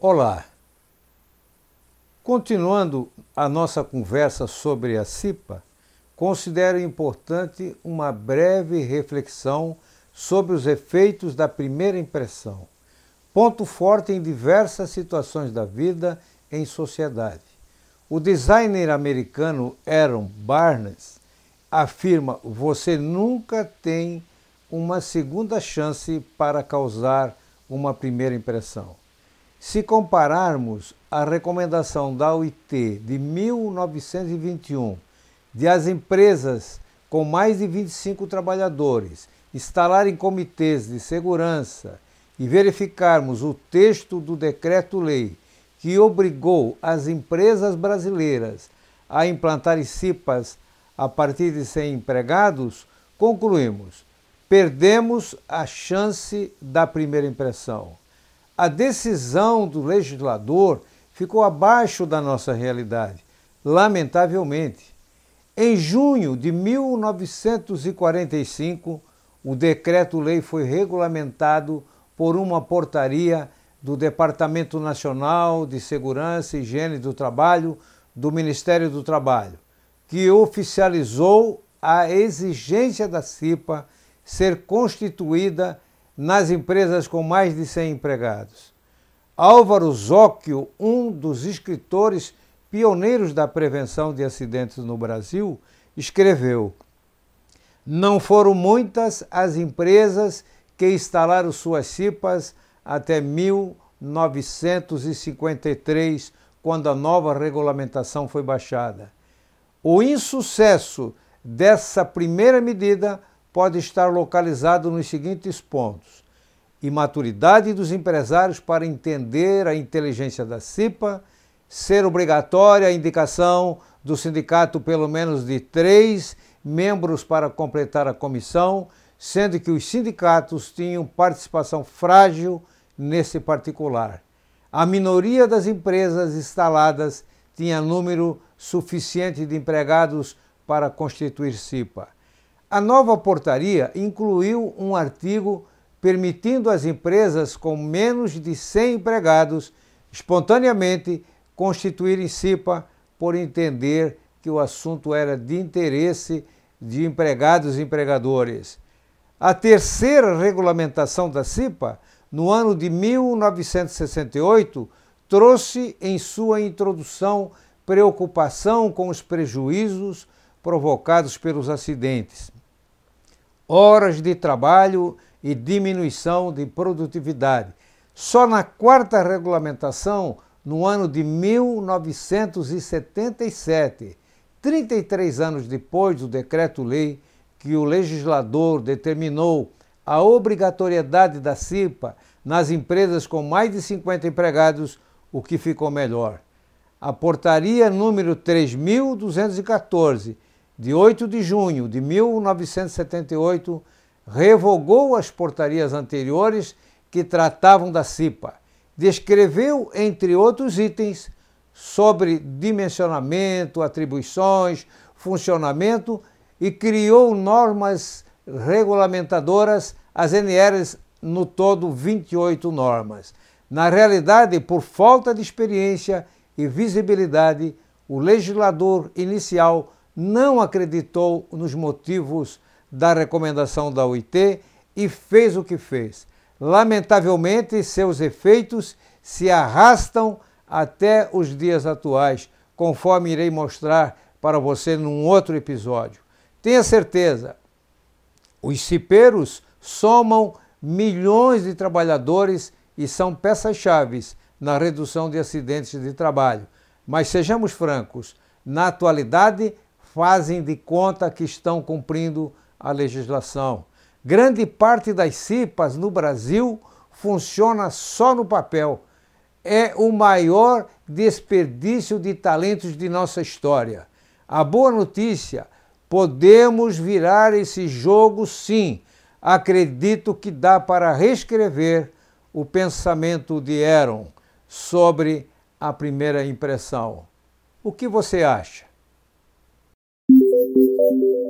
Olá. Continuando a nossa conversa sobre a CIPA, considero importante uma breve reflexão sobre os efeitos da primeira impressão, ponto forte em diversas situações da vida em sociedade. O designer americano Aaron Barnes afirma: você nunca tem uma segunda chance para causar uma primeira impressão. Se compararmos a recomendação da OIT de 1921 de as empresas com mais de 25 trabalhadores instalarem comitês de segurança e verificarmos o texto do decreto-lei que obrigou as empresas brasileiras a implantar CIPAs a partir de 100 empregados, concluímos: perdemos a chance da primeira impressão. A decisão do legislador ficou abaixo da nossa realidade, lamentavelmente. Em junho de 1945, o decreto-lei foi regulamentado por uma portaria do Departamento Nacional de Segurança e Higiene do Trabalho do Ministério do Trabalho, que oficializou a exigência da CIPA ser constituída nas empresas com mais de 100 empregados. Álvaro Zóquio, um dos escritores pioneiros da prevenção de acidentes no Brasil, escreveu: Não foram muitas as empresas que instalaram suas CIPAs até 1953, quando a nova regulamentação foi baixada. O insucesso dessa primeira medida pode estar localizado nos seguintes pontos: imaturidade dos empresários para entender a inteligência da CIPA, ser obrigatória a indicação do sindicato pelo menos de três membros para completar a comissão, sendo que os sindicatos tinham participação frágil nesse particular. A minoria das empresas instaladas tinha número suficiente de empregados para constituir CIPA. A nova portaria incluiu um artigo permitindo às empresas com menos de 100 empregados espontaneamente constituírem CIPA por entender que o assunto era de interesse de empregados e empregadores. A terceira regulamentação da CIPA, no ano de 1968, trouxe em sua introdução preocupação com os prejuízos provocados pelos acidentes horas de trabalho e diminuição de produtividade. Só na quarta regulamentação, no ano de 1977, 33 anos depois do decreto-lei que o legislador determinou a obrigatoriedade da CIPA nas empresas com mais de 50 empregados, o que ficou melhor. A portaria número 3214 de 8 de junho de 1978, revogou as portarias anteriores que tratavam da CIPA. Descreveu, entre outros itens, sobre dimensionamento, atribuições, funcionamento e criou normas regulamentadoras, as NRs, no todo 28 normas. Na realidade, por falta de experiência e visibilidade, o legislador inicial não acreditou nos motivos da recomendação da OIT e fez o que fez. Lamentavelmente, seus efeitos se arrastam até os dias atuais, conforme irei mostrar para você num outro episódio. Tenha certeza, os cipeiros somam milhões de trabalhadores e são peças-chave na redução de acidentes de trabalho. Mas sejamos francos, na atualidade fazem de conta que estão cumprindo a legislação. Grande parte das CIPAs no Brasil funciona só no papel. É o maior desperdício de talentos de nossa história. A boa notícia: podemos virar esse jogo sim. Acredito que dá para reescrever o pensamento de Aaron sobre a primeira impressão. O que você acha? Thank you.